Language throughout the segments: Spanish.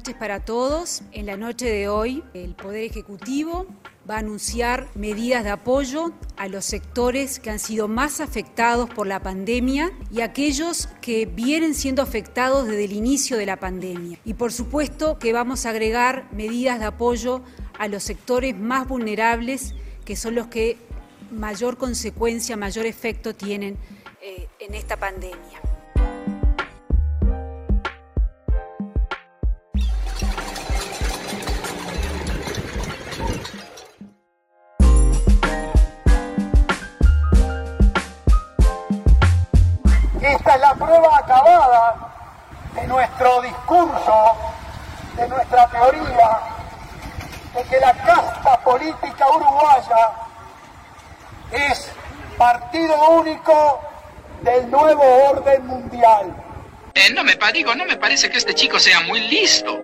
noches para todos. En la noche de hoy, el Poder Ejecutivo va a anunciar medidas de apoyo a los sectores que han sido más afectados por la pandemia y aquellos que vienen siendo afectados desde el inicio de la pandemia. Y por supuesto que vamos a agregar medidas de apoyo a los sectores más vulnerables, que son los que mayor consecuencia, mayor efecto tienen eh, en esta pandemia. Nuevo orden mundial. Eh, no me digo, no me parece que este chico sea muy listo.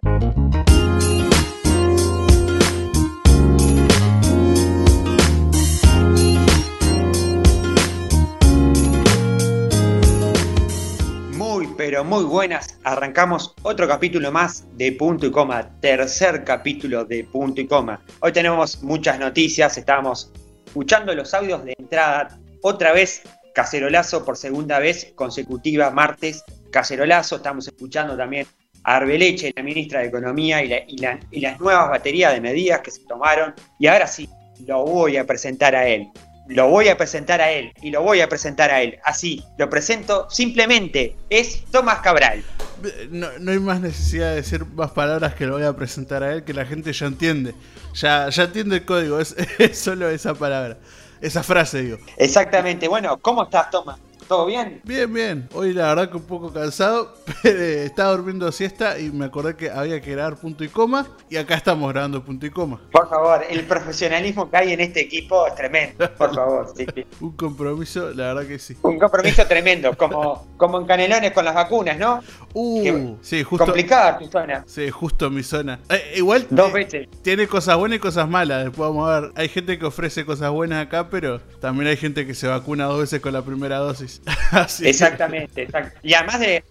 pero muy buenas. Arrancamos otro capítulo más de Punto y Coma, tercer capítulo de Punto y Coma. Hoy tenemos muchas noticias, estábamos escuchando los audios de entrada, otra vez Cacerolazo por segunda vez consecutiva, martes Cacerolazo, estamos escuchando también a Arbeleche, la ministra de Economía, y, las nuevas baterías de medidas que se tomaron. Y ahora sí, lo voy a presentar a él lo voy a presentar a él y lo voy a presentar a él. Así, lo presento simplemente. Es Tomás Cabral. No, hay más necesidad de decir más palabras que lo voy a presentar a él, que la gente ya entiende. Ya, ya entiende el código, es solo esa palabra. Esa frase, digo. Exactamente. Bueno, ¿cómo estás, Tomás? ¿Todo bien? Bien, bien. Hoy la verdad que un poco cansado, pero estaba durmiendo siesta y me acordé que había que grabar punto y coma y acá estamos grabando punto y coma. Por favor, el profesionalismo que hay en este equipo es tremendo, por favor. un compromiso, la verdad que sí. Un compromiso tremendo, como, como en Canelones con las vacunas, ¿no? Uh, sí, justo. Complicada tu zona. Sí, justo mi zona. Eh, igual Dos veces. tiene cosas buenas y cosas malas. Después vamos a ver. Hay gente que ofrece cosas buenas acá, pero también hay gente que se vacuna dos veces con la primera dosis. Exactamente, Y además de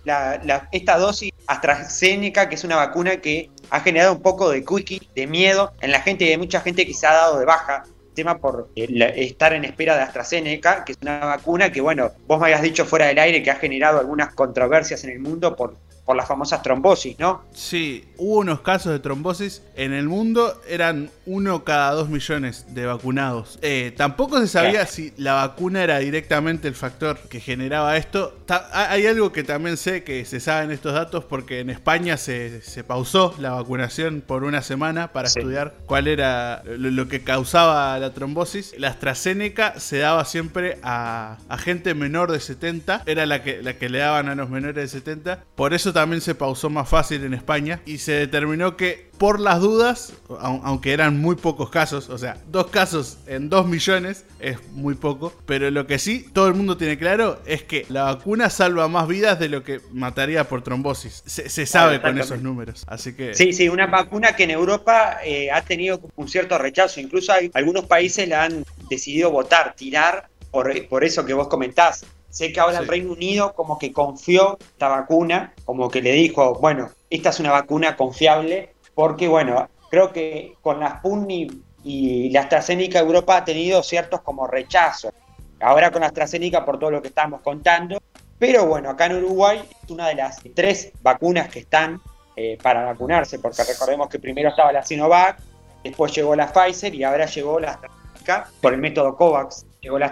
esta dosis AstraZeneca, que es una vacuna que ha generado un poco de quickie, de miedo en la gente y hay mucha gente que se ha dado de baja tema por estar en espera de AstraZeneca, que es una vacuna que, bueno, vos me habías dicho fuera del aire que ha generado algunas controversias en el mundo por por las famosas trombosis, ¿no? Sí, hubo unos casos de trombosis en el mundo, eran uno cada dos millones de vacunados. Eh, tampoco se sabía si la vacuna era directamente el factor que generaba esto. hay algo que también sé que se sabe en estos datos porque en España se, pausó la vacunación por una semana para estudiar cuál era lo, que causaba la trombosis. La AstraZeneca se daba siempre a, a gente menor de 70, era la que, la que le daban a los menores de 70. Por eso también se pausó más fácil en España y se determinó que por las dudas, aunque eran muy pocos casos, o sea, dos casos en dos millones es muy poco, pero lo que sí todo el mundo tiene claro es que la vacuna salva más vidas de lo que mataría por trombosis. Se, sabe con esos números, así que... Sí, sí, una vacuna que en Europa eh, ha tenido un cierto rechazo, incluso hay, algunos países la han decidido votar, tirar por, por eso que vos comentás. Sé que ahora el Reino Unido como que confió esta vacuna, como que le dijo, bueno, esta es una vacuna confiable, porque bueno, creo que con la Sputnik y la AstraZeneca Europa ha tenido ciertos como rechazos. Ahora con la AstraZeneca por todo lo que estamos contando, pero bueno, acá en Uruguay es una de las tres vacunas que están eh, para vacunarse, porque recordemos que primero estaba la Sinovac, después llegó la Pfizer y ahora llegó la AstraZeneca por el método COVAX, llegó la,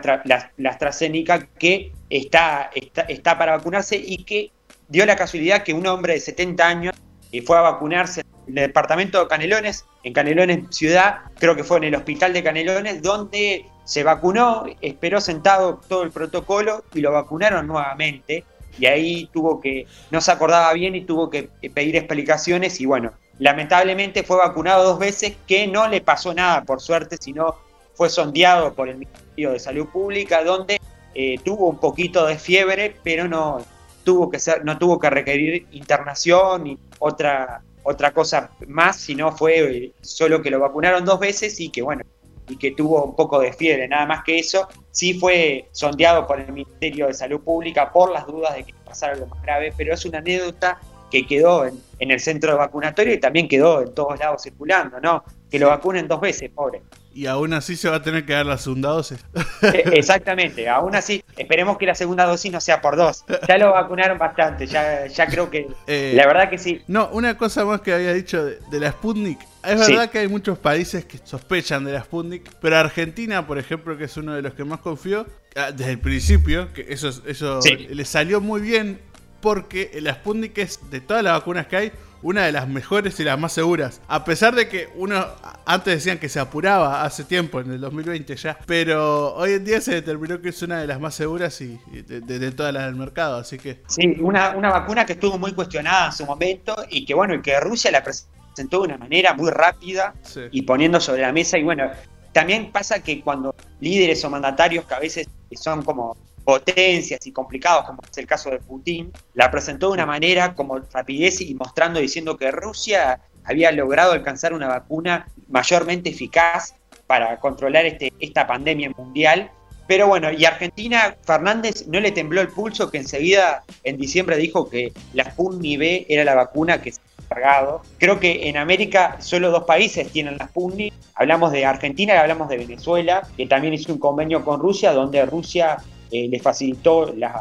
la AstraZeneca que está, está, para vacunarse y que dio la casualidad que un hombre de 70 años eh, fue a vacunarse en el departamento de Canelones, en Canelones ciudad, creo que fue en el hospital de Canelones, donde se vacunó, esperó sentado todo el protocolo y lo vacunaron nuevamente. Y ahí tuvo que, no se acordaba bien y tuvo que pedir explicaciones y bueno, lamentablemente fue vacunado dos veces, que no le pasó nada por suerte, sino fue sondeado por el Ministerio de Salud Pública, donde eh, tuvo un poquito de fiebre, pero no tuvo que ser, no tuvo que requerir internación ni otra otra cosa más, sino fue eh, solo que lo vacunaron dos veces y que bueno, y que tuvo un poco de fiebre, nada más que eso, sí fue sondeado por el Ministerio de Salud Pública por las dudas de que pasara algo más grave, pero es una anécdota que quedó en, el centro vacunatorio y también quedó en todos lados circulando, ¿no? Que lo vacunen dos veces, pobre. Y aún así se va a tener que dar la segunda dosis. Eh, exactamente, aún así, esperemos que la segunda dosis no sea por dos. Ya lo vacunaron bastante, ya, ya creo que... Eh, la verdad que sí. No, una cosa más que había dicho de, la Sputnik. Es verdad que hay muchos países que sospechan de la Sputnik, pero Argentina, por ejemplo, que es uno de los que más confió, ah, desde el principio, que eso, eso le salió muy bien porque la Sputnik es, de todas las vacunas que hay, una de las mejores y las más seguras. A pesar de que uno antes decían que se apuraba hace tiempo, en el 2020 ya, pero hoy en día se determinó que es una de las más seguras y, de, todas las del mercado, así que... Sí, una, una vacuna que estuvo muy cuestionada en su momento y que bueno, y que Rusia la presentó de una manera muy rápida y poniendo sobre la mesa y bueno, también pasa que cuando líderes o mandatarios que a veces son como potencias y complicados, como es el caso de Putin, la presentó de una manera como rapidez y mostrando, diciendo que Rusia había logrado alcanzar una vacuna mayormente eficaz para controlar este, esta pandemia mundial. Pero bueno, y Argentina, Fernández no le tembló el pulso que enseguida en diciembre dijo que la Sputnik B era la vacuna que se había cargado. Creo que en América solo dos países tienen la Sputnik. Hablamos de Argentina y hablamos de Venezuela, que también hizo un convenio con Rusia, donde Rusia eh, le facilitó las,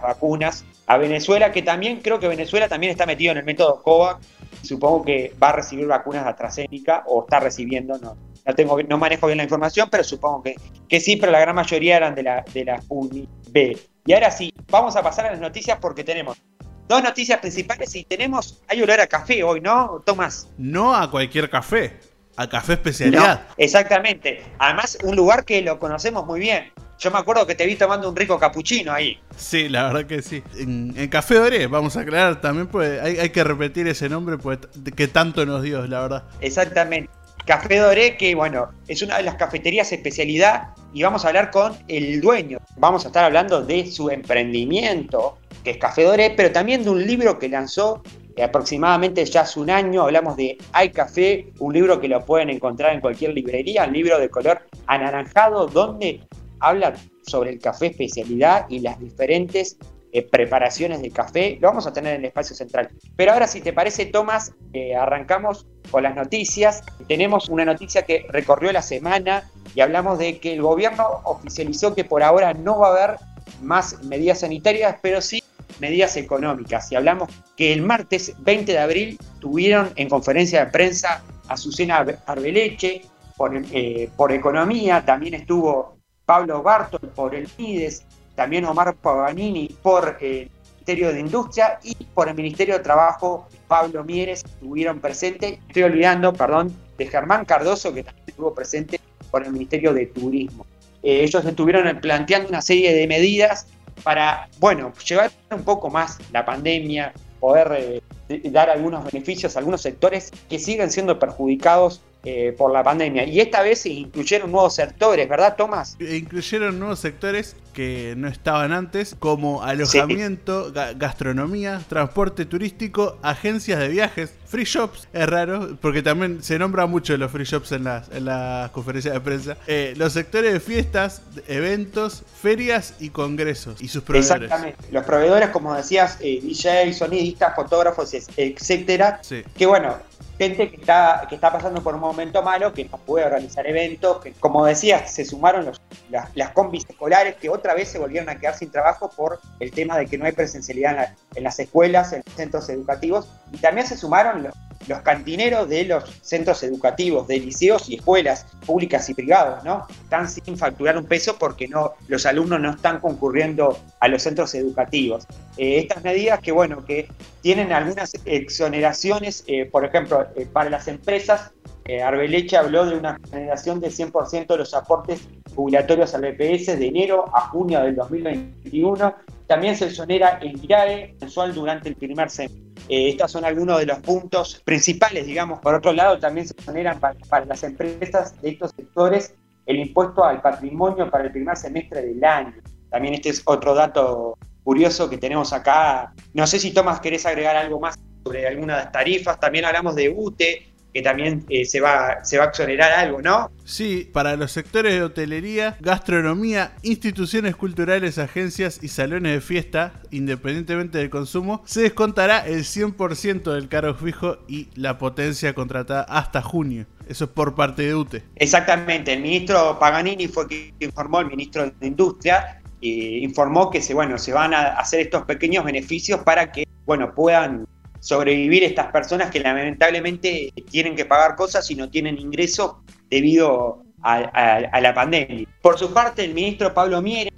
vacunas a Venezuela, que también creo que Venezuela también está metido en el método COVAX. Supongo que va a recibir vacunas de AstraZeneca o está recibiendo, no, no, tengo, no manejo bien la información, pero supongo que, que sí, pero la gran mayoría eran de la, de la B. Y ahora sí, vamos a pasar a las noticias porque tenemos dos noticias principales y tenemos, hay olor a café hoy, ¿no, Tomás? No a cualquier café, a café especialidad. exactamente, además un lugar que lo conocemos muy bien, yo me acuerdo que te vi tomando un rico capuchino ahí. Sí, la verdad que sí. En, Café Doré, vamos a aclarar también, pues hay, que repetir ese nombre pues, que tanto nos dio, la verdad. Exactamente. Café Doré, que bueno, es una de las cafeterías especialidad y vamos a hablar con el dueño. Vamos a estar hablando de su emprendimiento, que es Café Doré, pero también de un libro que lanzó aproximadamente ya hace un año. Hablamos de Hay Café, un libro que lo pueden encontrar en cualquier librería, un libro de color anaranjado, donde habla sobre el café especialidad y las diferentes eh, preparaciones de café. Lo vamos a tener en el espacio central. Pero ahora, si te parece, Tomás, eh, arrancamos con las noticias. Tenemos una noticia que recorrió la semana y hablamos de que el gobierno oficializó que por ahora no va a haber más medidas sanitarias, pero sí medidas económicas. Y hablamos que el martes 20 de abril tuvieron en conferencia de prensa a Susana Arbeleche por, eh, por economía, también estuvo Pablo Bartol por el MIDES, también Omar Paganini por el Ministerio de Industria y por el Ministerio de Trabajo, Pablo Mieres estuvieron presentes. Estoy olvidando, perdón, de Germán Cardoso, que también estuvo presente por el Ministerio de Turismo. Eh, ellos estuvieron planteando una serie de medidas para, bueno, llevar un poco más la pandemia, poder eh, dar algunos beneficios a algunos sectores que siguen siendo perjudicados eh, por la pandemia. Y esta vez incluyeron nuevos sectores, ¿verdad, Tomás? Incluyeron nuevos sectores que no estaban antes, como alojamiento, gastronomía, transporte turístico, agencias de viajes, free shops. Es raro, porque también se nombra mucho los free shops en las, en las conferencias de prensa. Eh, los sectores de fiestas, eventos, ferias y congresos y sus proveedores. Exactamente. Los proveedores, como decías, eh, DJ, sonidistas, fotógrafos, etcétera. Que bueno, gente que está, que está pasando por un momento malo, que no puede organizar eventos, que como decías, se sumaron los, las, combis escolares que otra vez se volvieron a quedar sin trabajo por el tema de que no hay presencialidad en, las escuelas, en los centros educativos, y también se sumaron los, cantineros de los centros educativos, de liceos y escuelas públicas y privados, ¿no? Están sin facturar un peso porque no, los alumnos no están concurriendo a los centros educativos. Eh, estas medidas que, bueno, que tienen algunas exoneraciones, eh, por ejemplo, eh, para las empresas, Arbeleche habló de una exoneración de 100% de los aportes jubilatorios al BPS de enero a junio del 2021. También se exonera el IRAE mensual durante el primer semestre. Eh, estos son algunos de los puntos principales, digamos. Por otro lado, también se generan para, las empresas de estos sectores el impuesto al patrimonio para el primer semestre del año. También este es otro dato curioso que tenemos acá. No sé si Tomás querés agregar algo más sobre algunas tarifas. También hablamos de UTE, que también eh, se, va, se va a exonerar algo, ¿no? Sí, para los sectores de hotelería, gastronomía, instituciones culturales, agencias y salones de fiesta, independientemente del consumo, se descontará el 100% del cargo fijo y la potencia contratada hasta junio. Eso es por parte de UTE. Exactamente, el ministro Paganini fue quien informó, el ministro de Industria, informó que se, bueno, se van a hacer estos pequeños beneficios para que bueno, puedan sobrevivir estas personas que lamentablemente tienen que pagar cosas y no tienen ingreso debido a, la pandemia. Por su parte, el ministro Pablo Miere,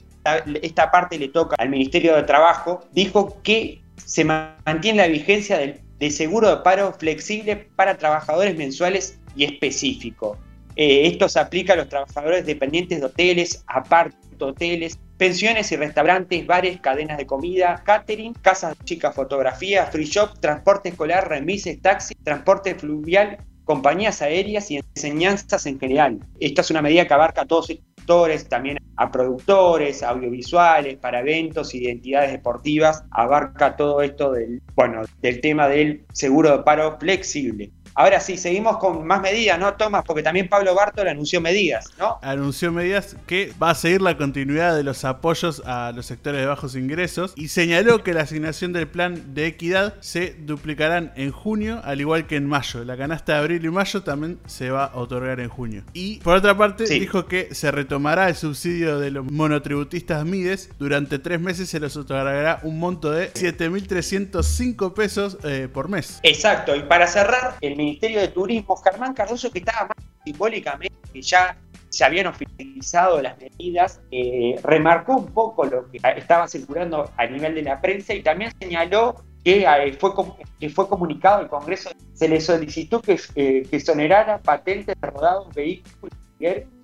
esta parte le toca al Ministerio de Trabajo, dijo que se mantiene la vigencia del, seguro de paro flexible para trabajadores mensuales y específico. Eh, esto se aplica a los trabajadores dependientes de hoteles, apart hoteles, pensiones y restaurantes, bares, cadenas de comida, catering, casas de chicas, fotografía, free shop, transporte escolar, remises, taxi, transporte fluvial, compañías aéreas y enseñanzas en general. Esta es una medida que abarca a todos sectores, también a productores, audiovisuales, para eventos, identidades deportivas, abarca todo esto del, bueno, del tema del seguro de paro flexible. Ahora sí, seguimos con más medidas, ¿no, Tomás? Porque también Pablo Bartol anunció medidas, ¿no? Anunció medidas que va a seguir la continuidad de los apoyos a los sectores de bajos ingresos y señaló que la asignación del plan de equidad se duplicarán en junio, al igual que en mayo. La canasta de abril y mayo también se va a otorgar en junio. Y por otra parte, dijo que se retomará el subsidio de los monotributistas MIDES. Durante tres meses se les otorgará un monto de 7.305 pesos eh, por mes. Exacto, y para cerrar, el Ministerio de Turismo, Germán Cardoso, que estaba más simbólicamente, que ya se habían oficializado las medidas, eh, remarcó un poco lo que estaba circulando a nivel de la prensa y también señaló que, eh, fue, que fue comunicado al Congreso, se le solicitó que, eh, que exonerara patentes de rodados, vehículos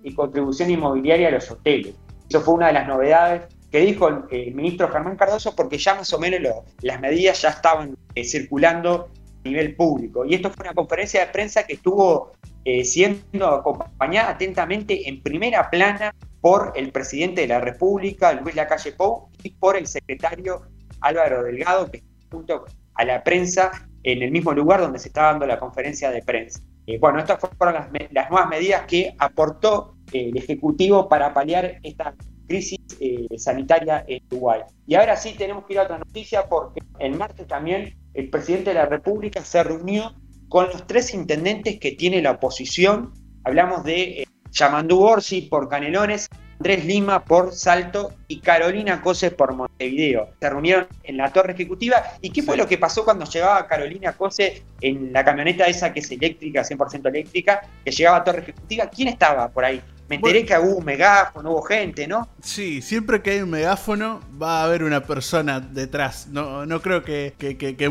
y contribución inmobiliaria a los hoteles. Eso fue una de las novedades que dijo el, ministro Germán Cardoso, porque ya más o menos las medidas ya estaban circulando nivel público. Y esto fue una conferencia de prensa que estuvo eh, siendo acompañada atentamente en primera plana por el presidente de la República, Luis Lacalle Pou, y por el secretario Álvaro Delgado, que está junto a la prensa en el mismo lugar donde se estaba dando la conferencia de prensa. Eh, bueno, estas fueron las, nuevas medidas que aportó eh, el Ejecutivo para paliar esta crisis sanitaria en Uruguay. Y ahora sí tenemos que ir a otra noticia porque en martes también el presidente de la República se reunió con los tres intendentes que tiene la oposición. Hablamos de eh, Yamandú Orsi por Canelones, Andrés Lima por Salto y Carolina Cose por Montevideo. Se reunieron en la torre ejecutiva. ¿Y qué fue lo que pasó cuando llegaba Carolina Cose en la camioneta esa que es eléctrica, 100% eléctrica, que llegaba a torre ejecutiva? ¿Quién estaba por ahí? Me enteré que hubo un megáfono, hubo gente, ¿no? Sí, siempre que hay un megáfono va a haber una persona detrás. No, no creo que,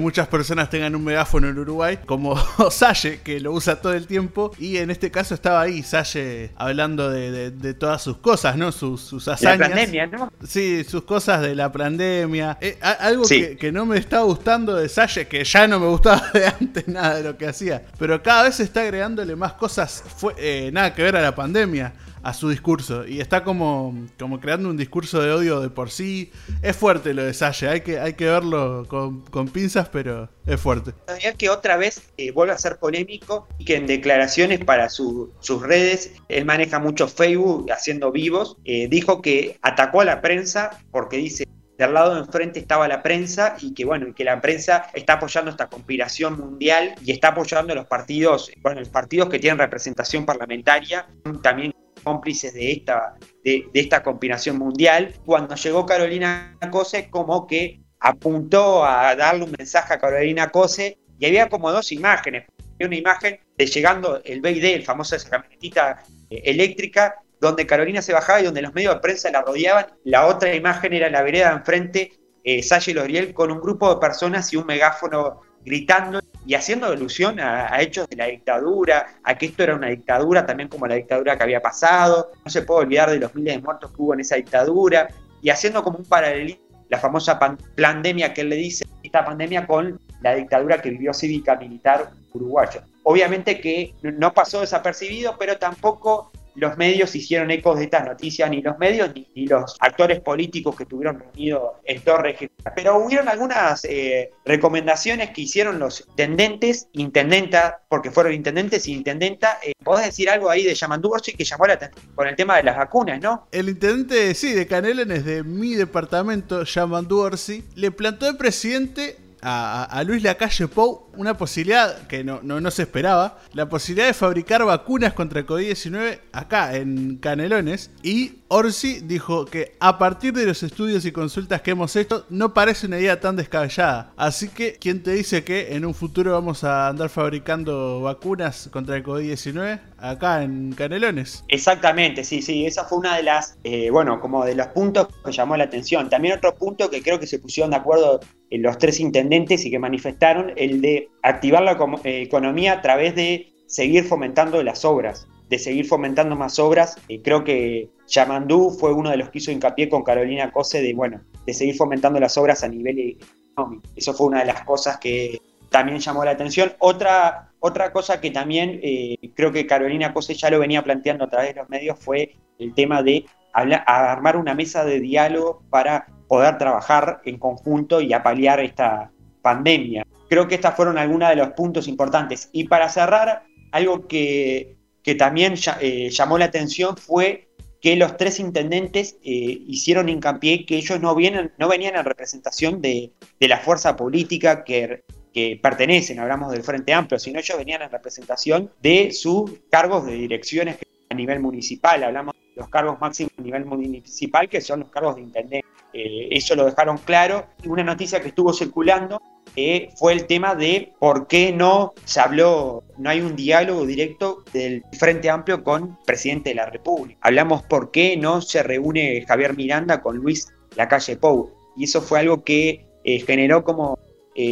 muchas personas tengan un megáfono en Uruguay, como Salle, que lo usa todo el tiempo. Y en este caso estaba ahí, Salle, hablando de, todas sus cosas, ¿no? Sus, sus hazañas. La pandemia, ¿no? Sí, sus cosas de la pandemia. Eh, algo que, no me está gustando de Salle, que ya no me gustaba de antes nada de lo que hacía. Pero cada vez está agregándole más cosas, fue, eh, nada que ver a la pandemia a su discurso. Y está como, como creando un discurso de odio de por sí. Es fuerte lo de Salle, hay que, hay que verlo con, pinzas, pero es fuerte. que otra vez eh, vuelve a ser polémico y que en declaraciones para sus redes, él maneja mucho Facebook haciendo vivos, eh, dijo que atacó a la prensa porque dice del lado de enfrente estaba la prensa y que bueno, que la prensa está apoyando esta conspiración mundial y está apoyando a los partidos, bueno, los partidos que tienen representación parlamentaria, también cómplices de esta, de, esta conspiración mundial. Cuando llegó Carolina Cose, como que apuntó a darle un mensaje a Carolina Cose y había como dos imágenes. Una imagen de llegando el BID, el famoso esa camionetita eh, eléctrica, donde Carolina se bajaba y donde los medios de prensa la rodeaban. La otra imagen era la vereda enfrente, eh, Salle Loriel, con un grupo de personas y un megáfono gritando y haciendo alusión a, hechos de la dictadura, a que esto era una dictadura también como la dictadura que había pasado, no se puede olvidar de los miles de muertos que hubo en esa dictadura, y haciendo como un paralelismo la famosa pandemia que él le dice, esta pandemia con la dictadura que vivió cívica militar uruguayo. Obviamente que no pasó desapercibido, pero tampoco los medios hicieron ecos de estas noticias, ni los medios ni, los actores políticos que estuvieron reunidos en Torre Pero hubieron algunas eh, recomendaciones que hicieron los intendentes, intendenta, porque fueron intendentes y intendenta. Eh, ¿Podés decir algo ahí de Yamandu Orsi que llamó la atención con el tema de las vacunas, no? El intendente, sí, de Canelones de mi departamento, Yamandu Orsi, le plantó al presidente a, Luis Lacalle Pou una posibilidad que no, no, se esperaba, la posibilidad de fabricar vacunas contra COVID-19 acá en Canelones. Y Orsi dijo que a partir de los estudios y consultas que hemos hecho, no parece una idea tan descabellada. Así que, ¿quién te dice que en un futuro vamos a andar fabricando vacunas contra el COVID-19 acá en Canelones? Exactamente, sí, sí, esa fue una de las, eh, bueno, como de los puntos que llamó la atención. También otro punto que creo que se pusieron de acuerdo los tres intendentes y que manifestaron, el de activar la eh, economía a través de seguir fomentando las obras, de seguir fomentando más obras. y creo que Yamandú fue uno de los que hizo hincapié con Carolina Cose de, bueno, de seguir fomentando las obras a nivel económico. Eso fue una de las cosas que también llamó la atención. Otra, otra cosa que también eh, creo que Carolina Cose ya lo venía planteando a través de los medios fue el tema de armar una mesa de diálogo para poder trabajar en conjunto y apalear esta pandemia. Creo que estas fueron algunos de los puntos importantes. Y para cerrar, algo que, también eh, llamó la atención fue que los tres intendentes eh, hicieron hincapié que ellos no, vienen, no venían en representación de, la fuerza política que, que, pertenecen, hablamos del Frente Amplio, sino ellos venían en representación de sus cargos de direcciones a nivel municipal, hablamos de los cargos máximos a nivel municipal, que son los cargos de intendente. Eh, eso lo dejaron claro. Y una noticia que estuvo circulando eh, fue el tema de por qué no se habló, no hay un diálogo directo del Frente Amplio con el presidente de la República. Hablamos por qué no se reúne Javier Miranda con Luis Lacalle Pou. Y eso fue algo que eh, generó como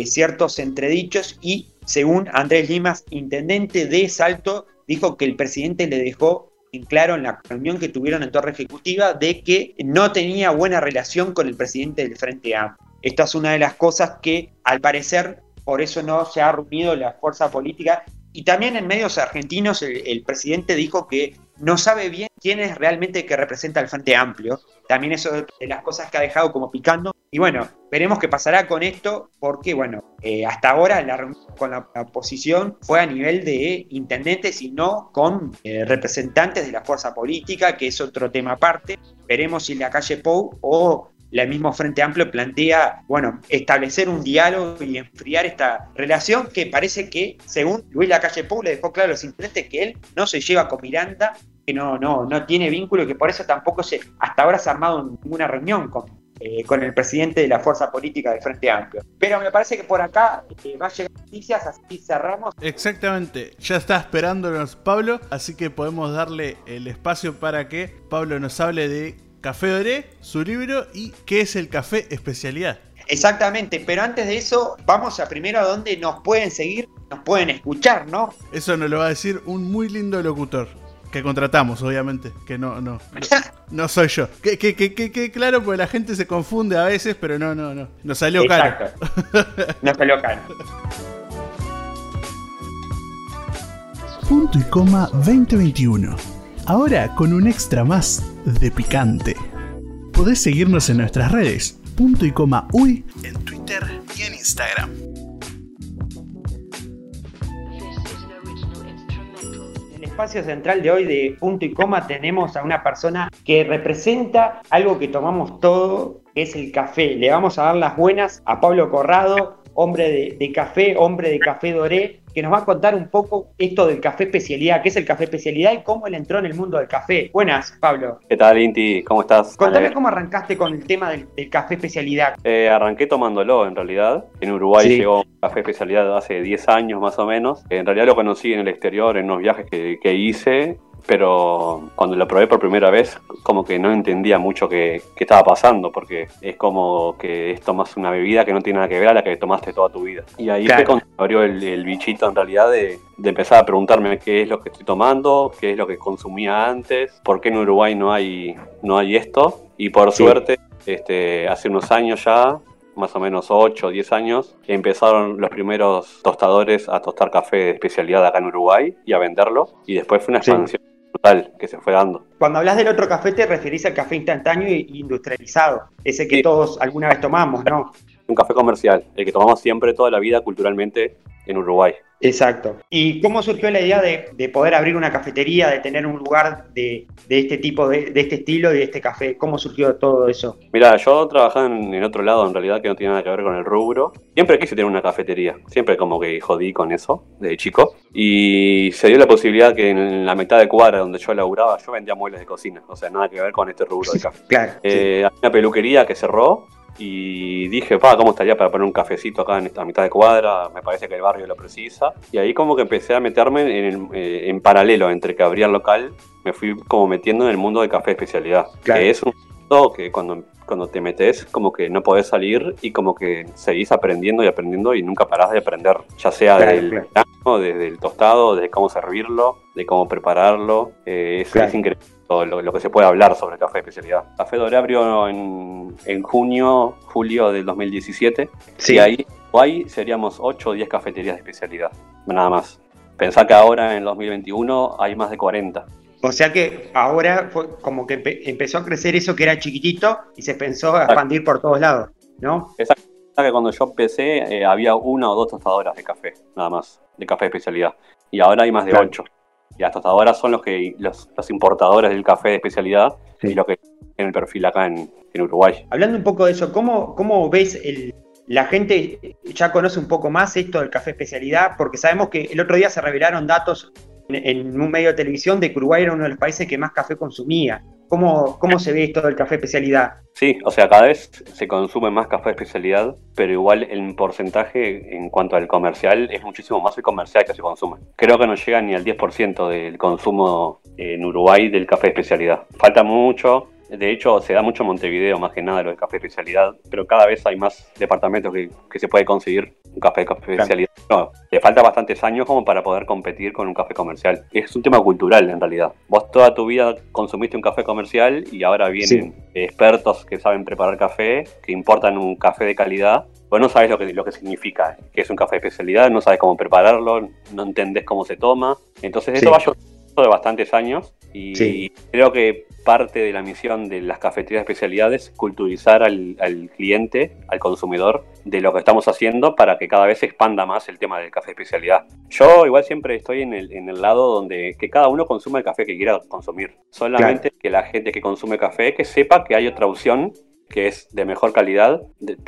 ciertos entredichos y según Andrés Limas, intendente de Salto, dijo que el presidente le dejó en claro en la reunión que tuvieron en Torre Ejecutiva de que no tenía buena relación con el presidente del Frente Amplio. Esta es una de las cosas que, al parecer, por eso no se ha reunido la fuerza política. Y también en medios argentinos el, presidente dijo que no sabe bien quién es realmente que representa el Frente Amplio. También eso es de las cosas que ha dejado como picando. Y bueno, veremos qué pasará con esto, porque bueno, eh, hasta ahora la reunión con la, oposición fue a nivel de intendentes y no con eh, representantes de la fuerza política, que es otro tema aparte. Veremos si la calle Pou o el mismo Frente Amplio plantea, bueno, establecer un diálogo y enfriar esta relación que parece que, según Luis Lacalle Pou, le dejó claro a los intendentes que él no se lleva con Miranda, que no, no, no tiene vínculo y que por eso tampoco se, hasta ahora se ha armado ninguna reunión con, eh, con el presidente de la fuerza política del Frente Amplio. Pero me parece que por acá eh, va a llegar noticias, así cerramos. Exactamente, ya está esperándonos Pablo, así que podemos darle el espacio para que Pablo nos hable de Café Doré, su libro y qué es el café especialidad. Exactamente, pero antes de eso, vamos a primero a donde nos pueden seguir, nos pueden escuchar, ¿no? Eso nos lo va a decir un muy lindo locutor. Que contratamos, obviamente. Que no, no. No, soy yo. Que, que, que, claro, porque la gente se confunde a veces, pero no, no, no. Nos salió caro. Nos salió caro. Punto y coma 2021 ahora con un extra más de picante. Podés seguirnos en nuestras redes, punto y coma uy, en Twitter y en Instagram. Espacio central de hoy de punto y coma tenemos a una persona que representa algo que tomamos todo, que es el café. Le vamos a dar las buenas a Pablo Corrado, hombre de, café, hombre de café doré, que nos va a contar un poco esto del café especialidad, qué es el café especialidad y cómo él entró en el mundo del café. Buenas, Pablo. ¿Qué tal, Inti? ¿Cómo estás? Contame cómo arrancaste con el tema del, café especialidad. Eh, arranqué tomándolo, en realidad. En Uruguay llegó café especialidad hace 10 años más o menos. En realidad lo conocí en el exterior, en unos viajes que, que hice pero cuando lo probé por primera vez, como que no entendía mucho qué, estaba pasando, porque es como que es tomas una bebida que no tiene nada que ver a la que tomaste toda tu vida. Y ahí fue cuando abrió el, bichito en realidad de, empezar a preguntarme qué es lo que estoy tomando, qué es lo que consumía antes, por qué en Uruguay no hay, no hay esto. Y por suerte, este, hace unos años ya, más o menos 8 o 10 años, empezaron los primeros tostadores a tostar café de especialidad acá en Uruguay y a venderlo. Y después fue una expansión brutal que se fue dando. Cuando hablas del otro café te referís al café instantáneo e industrializado, ese que todos alguna vez tomamos, ¿no? Un café comercial, el que tomamos siempre toda la vida culturalmente en Uruguay. Exacto. ¿Y cómo surgió la idea de, poder abrir una cafetería, de tener un lugar de, este tipo, de, este estilo y de este café? ¿Cómo surgió todo eso? Mira, yo trabajaba en, otro lado en realidad que no tiene nada que ver con el rubro. Siempre quise tener una cafetería, siempre como que jodí con eso de chico. Y se dio la posibilidad que en la mitad de cuadra donde yo laburaba, yo vendía muebles de cocina, o sea, nada que ver con este rubro de café. claro. Eh, Hay una peluquería que cerró y dije, pa, ¿cómo estaría para poner un cafecito acá en esta mitad de cuadra? Me parece que el barrio lo precisa. Y ahí como que empecé a meterme en, eh, en paralelo entre que abría el local, me fui como metiendo en el mundo de café de especialidad. Que es un mundo que cuando, cuando te metes como que no podés salir y como que seguís aprendiendo y aprendiendo y nunca parás de aprender, ya sea del grano, desde el tostado, de cómo servirlo, de cómo prepararlo. Eh, es increíble lo, que se puede hablar sobre café de especialidad. Café Doré abrió en, junio, julio del 2017. Sí. Y ahí, ahí seríamos 8 o 10 cafeterías de especialidad, nada más. Pensá que ahora en el 2021 hay más de 40. O sea que ahora fue como que empezó a crecer eso que era chiquitito y se pensó a expandir por todos lados, ¿no? Exacto. Que cuando yo empecé eh, había una o dos tostadoras de café, nada más, de café de especialidad. Y ahora hay más de 8 y hasta ahora son los que los, importadores del café de especialidad y los que tienen el perfil acá en, Uruguay. Hablando un poco de eso, ¿cómo, cómo ves el, la gente ya conoce un poco más esto del café de especialidad? Porque sabemos que el otro día se revelaron datos en, un medio de televisión de que Uruguay era uno de los países que más café consumía. ¿Cómo, ¿Cómo se ve esto del café especialidad? Sí, o sea, cada vez se consume más café especialidad, pero igual el porcentaje en cuanto al comercial es muchísimo más el comercial que se consume. Creo que no llega ni al 10% del consumo en Uruguay del café especialidad. Falta mucho, de hecho, se da mucho en Montevideo, más que nada, lo de café de especialidad, pero cada vez hay más departamentos que, se puede conseguir un café de especialidad. No, le falta bastantes años como para poder competir con un café comercial. Es un tema cultural, en realidad. Vos toda tu vida consumiste un café comercial y ahora vienen expertos que saben preparar café, que importan un café de calidad Vos no sabes lo que, lo que significa, que es un café de especialidad, no sabes cómo prepararlo, no entendés cómo se toma. Entonces eso va a de bastantes años y creo que parte de la misión de las cafeterías de especialidades culturizar al, cliente, al consumidor, de lo que estamos haciendo para que cada vez se expanda más el tema del café de especialidad. Yo igual siempre estoy en el, en el lado donde que cada uno consuma el café que quiera consumir. Solamente que la gente que consume café que sepa que hay otra opción que es de mejor calidad,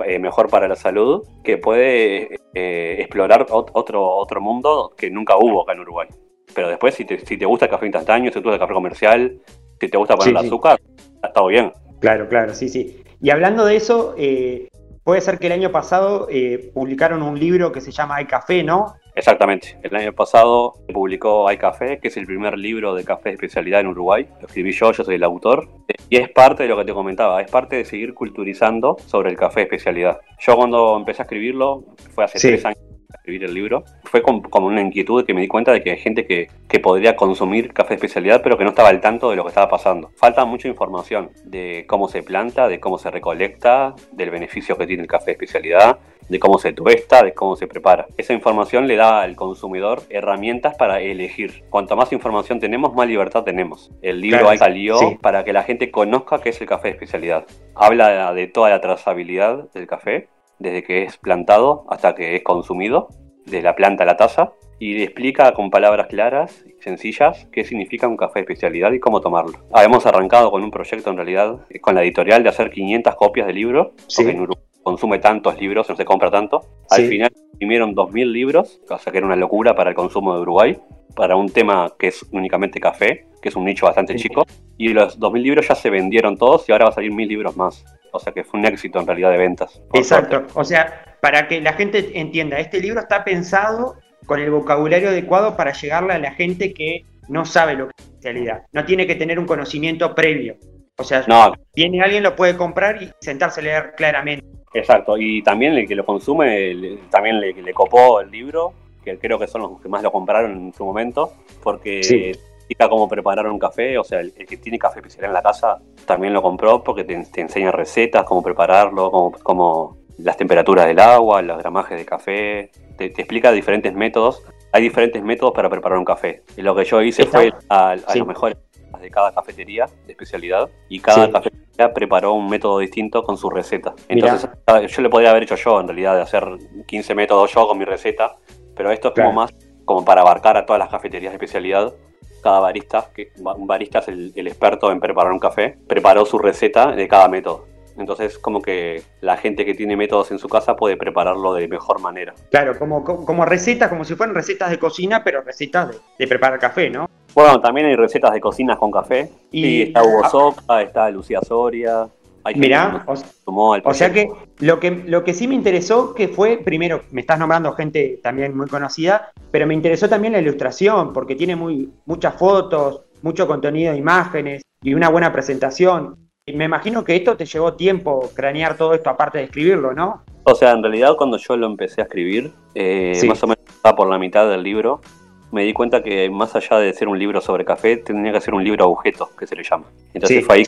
eh, mejor para la salud, que puede eh, explorar otro, otro mundo que nunca hubo acá en Uruguay. Pero después, si te, si te gusta el café instantáneo, si te gusta el café comercial, si te gusta poner azúcar, ha estado bien. Claro, claro, sí, sí. Y hablando de eso, eh, puede ser que el año pasado eh, publicaron un libro que se llama Hay Café, ¿no? Exactamente. El año pasado publicó Hay Café, que es el primer libro de café de especialidad en Uruguay. Lo escribí yo, yo soy el autor. Y es parte de lo que te comentaba, es parte de seguir culturizando sobre el café de especialidad. Yo cuando empecé a escribirlo, fue hace tres años escribir el libro, fue como, una inquietud que me di cuenta de que hay gente que, que, podría consumir café de especialidad, pero que no estaba al tanto de lo que estaba pasando. Falta mucha información de cómo se planta, de cómo se recolecta, del beneficio que tiene el café de especialidad, de cómo se tuesta, de cómo se prepara. Esa información le da al consumidor herramientas para elegir. Cuanto más información tenemos, más libertad tenemos. El libro ahí salió para que la gente conozca qué es el café de especialidad. Habla de toda la trazabilidad del café, desde que es plantado hasta que es consumido, de la planta a la taza, y explica con palabras claras y sencillas qué significa un café de especialidad y cómo tomarlo. Habíamos arrancado con un proyecto en realidad con la editorial de hacer 500 copias de libros, porque en Uruguay consume tantos libros, no se compra tanto. Al final imprimieron 2.000 libros, o sea que era una locura para el consumo de Uruguay, para un tema que es únicamente café, que es un nicho bastante chico. Y los 2.000 libros ya se vendieron todos y ahora va a salir 1.000 libros más. O sea que fue un éxito en realidad de ventas. Exacto. O sea, para que la gente entienda, este libro está pensado con el vocabulario adecuado para llegarle a la gente que no sabe lo que es especialidad. No tiene que tener un conocimiento previo. O sea, no. viene alguien, lo puede comprar y sentarse a leer claramente. Exacto, y también el que lo consume, también le, le, copó el libro, que creo que son los que más lo compraron en su momento, porque explica cómo preparar un café, o sea, el, que tiene café especial en la casa también lo compró porque te, enseña recetas, cómo prepararlo, cómo, las temperaturas del agua, los gramajes de café, te, explica diferentes métodos hay diferentes métodos para preparar un café. Y lo que yo hice fue a, los mejores de cada cafetería de especialidad y cada cafetería preparó un método distinto con su receta. Entonces yo le podría haber hecho yo en realidad de hacer 15 métodos yo con mi receta, pero esto es como más como para abarcar a todas las cafeterías de especialidad. Cada barista, que un barista es el experto en preparar un café, preparó su receta de cada método. Entonces, como que la gente que tiene métodos en su casa puede prepararlo de mejor manera. Claro, como, como, recetas, como si fueran recetas de cocina, pero recetas de, preparar café, ¿no? Bueno, también hay recetas de cocina con café. Y está Hugo ah, Soca, está Lucía Soria. Mirá, o, sea que lo, que lo que sí me interesó que fue, primero, me estás nombrando gente también muy conocida, pero me interesó también la ilustración, porque tiene muy, muchas fotos, mucho contenido de imágenes y una buena presentación me imagino que esto te llevó tiempo cranear todo esto aparte de escribirlo, ¿no? O sea, en realidad cuando yo lo empecé a escribir, eh, más o menos por la mitad del libro, me di cuenta que más allá de ser un libro sobre café, tenía que ser un libro objeto, que se le llama. Entonces fue ahí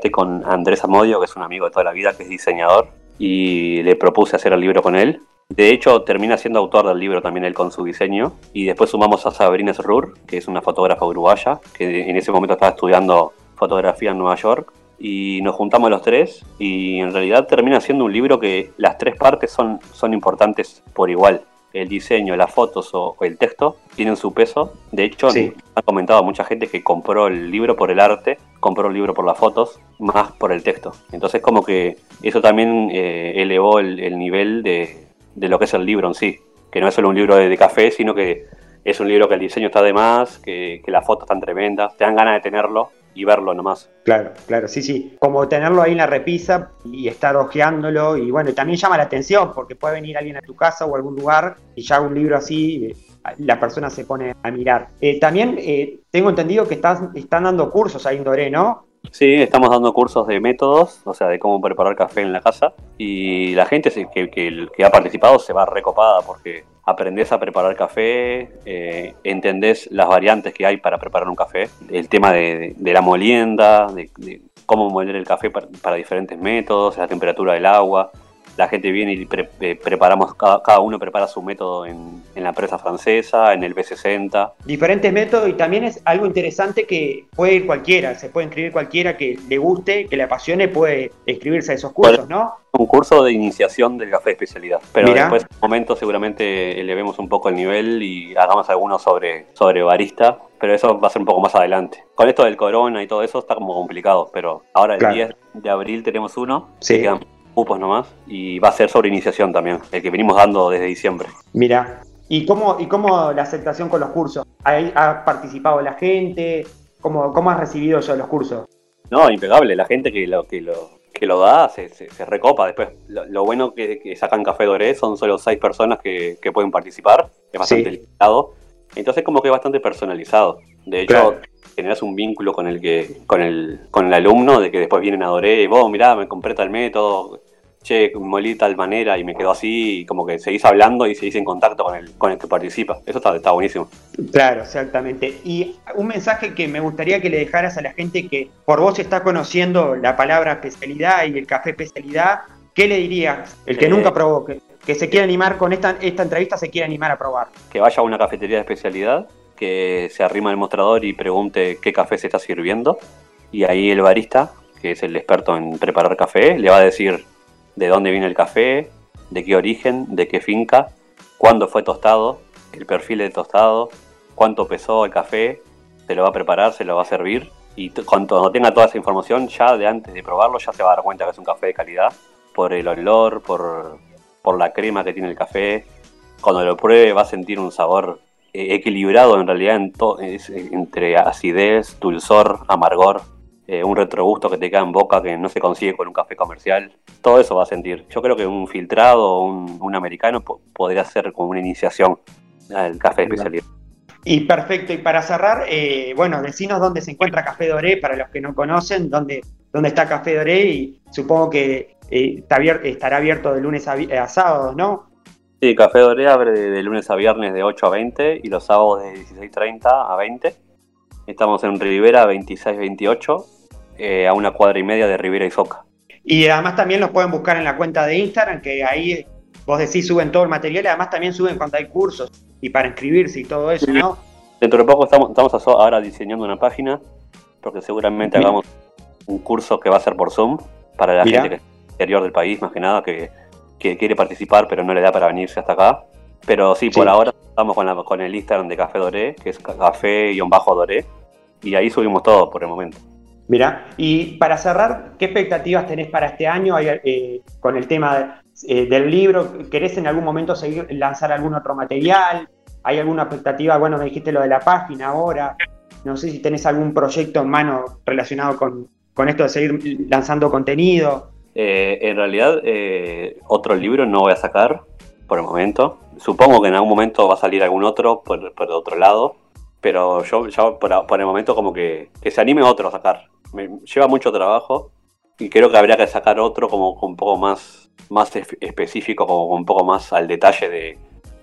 que con Andrés Amodio, que es un amigo de toda la vida, que es diseñador, y le propuse hacer el libro con él. De hecho, termina siendo autor del libro también él con su diseño. Y después sumamos a Sabrina Srur, que es una fotógrafa uruguaya, que en ese momento estaba estudiando fotografía en Nueva York y nos juntamos los tres y en realidad termina siendo un libro que las tres partes son, son importantes por igual. El diseño, las fotos o, el texto tienen su peso. De hecho, ha comentado mucha gente que compró el libro por el arte, compró el libro por las fotos, más por el texto. Entonces como que eso también eh, elevó el, nivel de, lo que es el libro en sí. Que no es solo un libro de, de café, sino que es un libro que el diseño está de más, que, que las fotos están tremendas, te dan ganas de tenerlo y verlo nomás. Claro, claro, sí, sí. Como tenerlo ahí en la repisa y estar hojeándolo y bueno, también llama la atención porque puede venir alguien a tu casa o a algún lugar y ya un libro así, eh, la persona se pone a mirar. Eh, también eh, tengo entendido que estás, están dando cursos ahí en Doré, ¿no? Sí, estamos dando cursos de métodos, o sea, de cómo preparar café en la casa. Y la gente que, ha participado se va recopada porque aprendés a preparar café, eh, entendés las variantes que hay para preparar un café, el tema de, la molienda, de, cómo moler el café para, diferentes métodos, la temperatura del agua. La gente viene y eh, preparamos, cada, uno prepara su método en, la presa francesa, en el B60. Diferentes métodos y también es algo interesante que puede ir cualquiera, se puede inscribir cualquiera que le guste, que le apasione, puede inscribirse a esos cursos, ¿no? un curso de iniciación del café de especialidad. Pero después, en un momento, seguramente elevemos un poco el nivel y hagamos algunos sobre, sobre barista. Pero eso va a ser un poco más adelante. Con esto del corona y todo eso está como complicado. Pero ahora el 10 de abril tenemos uno. Sí. quedan cupos nomás. Y va a ser sobre iniciación también. El que venimos dando desde diciembre. Mira. ¿Y cómo, y cómo la aceptación con los cursos? ¿Ha, participado la gente? ¿Cómo, ¿Cómo has recibido eso de los cursos? No, impecable. La gente que lo, que lo, que lo da se, se, recopa. Después, lo, bueno que, que, sacan Café Doré son solo seis personas que, pueden participar, es bastante limitado. Entonces, como que es bastante personalizado. De hecho, generas un vínculo con el que con el, con el alumno de que después vienen a Doré y vos, mirá, me compré tal método, che, molí de tal manera y me quedó así, y como que seguís hablando y seguís en contacto con el, con el que participa. Eso está, está buenísimo. Claro, exactamente. Y un mensaje que me gustaría que le dejaras a la gente que por vos está conociendo la palabra especialidad y el café especialidad, ¿qué le dirías? El que eh, nunca probó, que, se quiere animar con esta, esta entrevista, se quiere animar a probar. Que vaya a una cafetería de especialidad, que se arrima al mostrador y pregunte qué café se está sirviendo. Y ahí el barista, que es el experto en preparar café, le va a decir de dónde viene el café, de qué origen, de qué finca, cuándo fue tostado, el perfil del tostado, cuánto pesó el café, se lo va a preparar, se lo va a servir y cuando tenga toda esa información, ya de antes de probarlo, ya se va a dar cuenta que es un café de calidad por el olor, por, la crema que tiene el café. Cuando lo pruebe va a sentir un sabor eh, equilibrado en realidad entre acidez, dulzor, amargor. Eh, un retrogusto que te queda en boca que no se consigue con un café comercial. Todo eso va a sentir. Yo creo que un filtrado o un, americano podría ser como una iniciación al café de especialidad. Y perfecto, y para cerrar, eh, bueno, decinos dónde se encuentra Café Doré, para los que no conocen, dónde, dónde está Café Doré, y supongo que eh, estará abierto de lunes a, sábados, ¿no? Sí, Café Doré abre de, lunes a viernes de 8 a 20 y los sábados de 16.30 a 20. Estamos en Rivera 2628 eh, a una cuadra y media de Rivera y Soca. Y además también los pueden buscar en la cuenta de Instagram, que ahí vos decís suben todo el material y además también suben cuando hay cursos. y para inscribirse y todo eso, ¿no? Dentro de poco estamos, estamos ahora diseñando una página, porque seguramente hagamos un curso que va a ser por Zoom para la gente que es exterior del país, más que nada, que, quiere participar pero no le da para venirse hasta acá. Pero sí, por ahora estamos con, la, con el Instagram de Café Doré, que es café-doré, y ahí subimos todo por el momento. Mira, y para cerrar, ¿qué expectativas tenés para este año eh, con el tema eh, del libro? ¿Querés en algún momento seguir lanzar algún otro material? ¿Hay alguna expectativa? Bueno, me dijiste lo de la página ahora. No sé si tenés algún proyecto en mano relacionado con, esto de seguir lanzando contenido. Eh, en realidad, otro libro no voy a sacar por el momento. Supongo que en algún momento va a salir algún otro por, por otro lado. Pero yo ya por, el momento como que se anime otro a sacar me lleva mucho trabajo y creo que habría que sacar otro como un poco más, más específico, como un poco más al detalle de,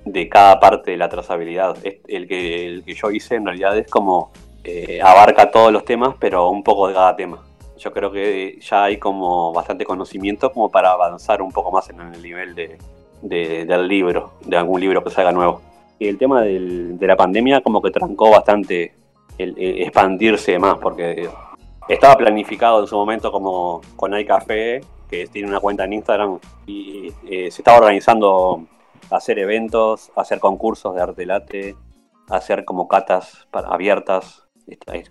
de cada parte de la trazabilidad. El que, el que yo hice en realidad es como eh, abarca todos los temas, pero un poco de cada tema. Yo creo que ya hay como bastante conocimiento como para avanzar un poco más en el nivel de, del libro, de algún libro que salga nuevo. Y el tema del, de la pandemia como que trancó bastante el, expandirse más, porque estaba planificado en su momento como con iCafé, que tiene una cuenta en Instagram, y eh, se estaba organizando hacer eventos, hacer concursos de arte late, hacer como catas abiertas.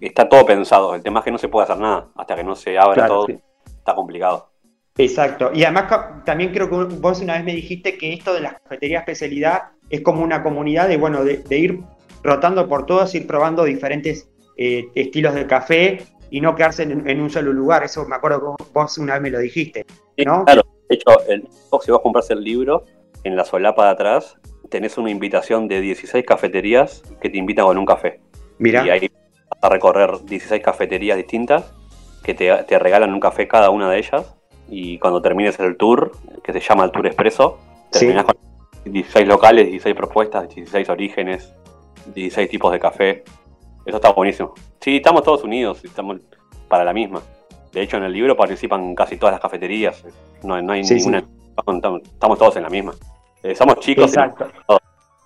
Está, todo pensado. El tema es que no se puede hacer nada hasta que no se abra todo. Está complicado. Exacto. Y además también creo que vos una vez me dijiste que esto de la cafetería especialidad es como una comunidad de, bueno, de, ir rotando por todos, ir probando diferentes eh, estilos de café y no quedarse en, un solo lugar. Eso me acuerdo que vos una vez me lo dijiste. ¿no? claro, de hecho, el, si vos compras el libro, en la solapa de atrás tenés una invitación de 16 cafeterías que te invitan con un café. Mira. Y ahí vas a recorrer 16 cafeterías distintas que te, regalan un café cada una de ellas. Y cuando termines el tour, que se llama el Tour Expreso, terminas con 16 locales, 16 propuestas, 16 orígenes, 16 tipos de café. Eso está buenísimo. Sí, estamos todos unidos, estamos para la misma. De hecho, en el libro participan casi todas las cafeterías. No, hay ninguna. Estamos todos en la misma. Eh, somos chicos. Exacto.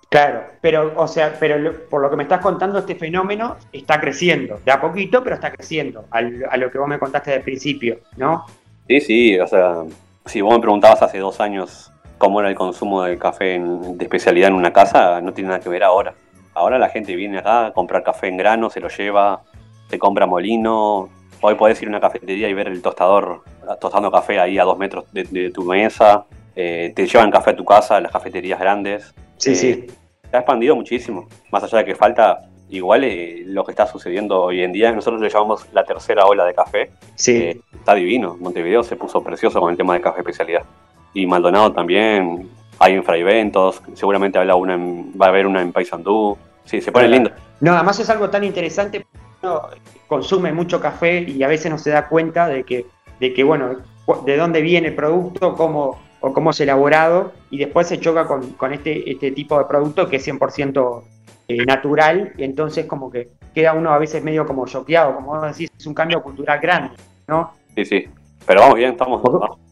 Claro, pero, o sea, pero por lo que me estás contando, este fenómeno está creciendo, de a poquito, pero está creciendo, a lo que vos me contaste del principio, ¿no? Sí, sí, o sea, si vos me preguntabas hace dos años cómo era el consumo de café de especialidad en una casa, no tiene nada que ver ahora. Ahora la gente viene acá a comprar café en grano, se lo lleva, se compra molino. Hoy podés ir a una cafetería y ver el tostador tostando café ahí a dos metros de, tu mesa. Eh, te llevan café a tu casa, las cafeterías grandes. Sí, sí. Eh, se ha expandido muchísimo. Más allá de que falta, igual eh, lo que está sucediendo hoy en día, nosotros le llamamos la tercera ola de café. Sí. está divino. Montevideo se puso precioso con el tema de café especialidad. Y Maldonado también. Hay infraeventos, seguramente una va a haber una en Paysandú. Sí, se pone lindo. No, además es algo tan interesante. Uno consume mucho café y a veces no se da cuenta de que, de que bueno, de dónde viene el producto, cómo, o cómo es elaborado, y después se choca con, con este, este tipo de producto que es 100% eh, natural, y entonces como que queda uno a veces medio como choqueado, como vos decís, es un cambio cultural grande, ¿no? Sí, sí, pero vamos bien, estamos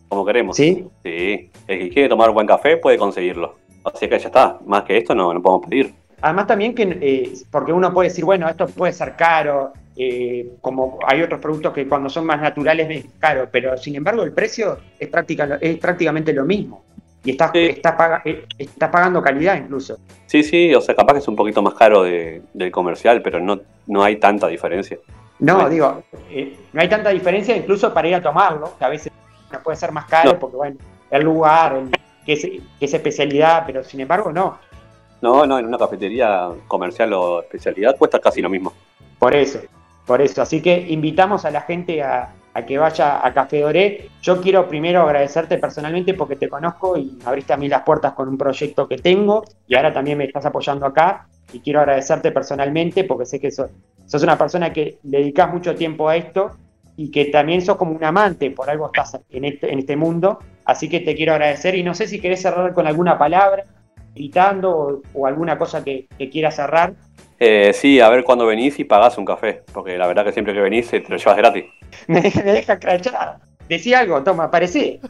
como queremos. ¿Sí? Sí, el que quiere tomar buen café puede conseguirlo. Así que ya está, más que esto no, no podemos pedir. Además también que, eh, porque uno puede decir, bueno, esto puede ser caro, eh, como hay otros productos que cuando son más naturales es caro, pero sin embargo el precio es, es prácticamente lo mismo. Y estás, eh, pagando calidad incluso. Sí, sí, o sea, capaz que es un poquito más caro del comercial, pero no, no hay tanta diferencia. No, digo, no hay tanta diferencia incluso para ir a tomarlo, que a veces puede ser más caro porque, bueno, el lugar, que, es, que es especialidad, pero sin embargo no. No, no, en una cafetería comercial o especialidad cuesta casi lo mismo. Por eso, por eso. Así que invitamos a la gente a, que vaya a Café Doré. Yo quiero primero agradecerte personalmente porque te conozco y abriste a mí las puertas con un proyecto que tengo y ahora también me estás apoyando acá. Y quiero agradecerte personalmente porque sé que sos, una persona que dedicas mucho tiempo a esto y que también sos como un amante, por algo estás en este, en este mundo. Así que te quiero agradecer y no sé si querés cerrar con alguna palabra gritando o, alguna cosa que, que quieras cerrar. Eh, sí, a ver cuándo venís y pagás un café, porque la verdad que siempre que venís te lo llevas gratis. me, deja crachar. Decí algo, toma, aparecí.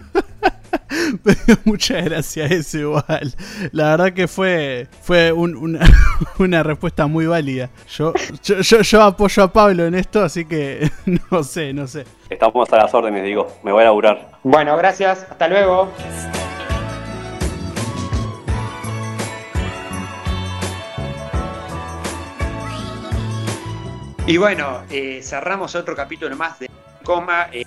Me dio mucha gracia eso igual. La verdad que fue, fue una, una, respuesta muy válida. Yo, yo, yo, apoyo a Pablo en esto, así que no sé, no sé. Estamos a las órdenes, digo. Me voy a laburar. Bueno, gracias. Hasta luego. Y bueno, eh, cerramos otro capítulo más de Coma. Eh,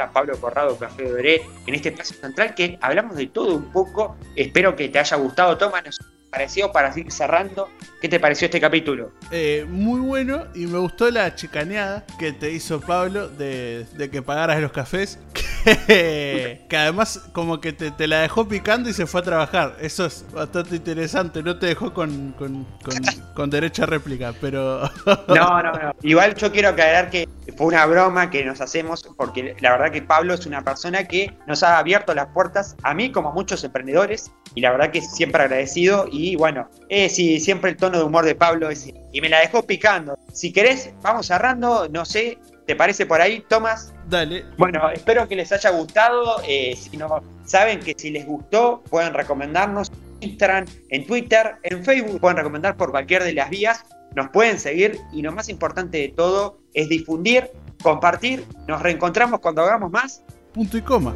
a Pablo Corrado Café Doré en este espacio central que hablamos de todo un poco. Espero que te haya gustado. Toma, nos pareció para seguir cerrando. ¿Qué te pareció este capítulo? Eh, muy bueno y me gustó la chicaneada que te hizo Pablo de, de que pagaras los cafés. que además como que te, la dejó picando y se fue a trabajar. Eso es bastante interesante. No te dejó con, con, con, derecha a réplica, pero... no, no, no. Igual yo quiero aclarar que fue una broma que nos hacemos porque la verdad que Pablo es una persona que nos ha abierto las puertas a mí como a muchos emprendedores y la verdad que siempre agradecido y bueno, eh, sí, siempre el tono de humor de Pablo es... Y me la dejó picando. Si querés, vamos cerrando, no sé, ¿Te parece por ahí, Tomás? Dale. Bueno, espero que les haya gustado. Eh, si no saben que si les gustó, pueden recomendarnos en Instagram, en Twitter, en Facebook, pueden recomendar por cualquier de las vías. Nos pueden seguir y lo más importante de todo es difundir, compartir. Nos reencontramos cuando hagamos más. Punto y coma.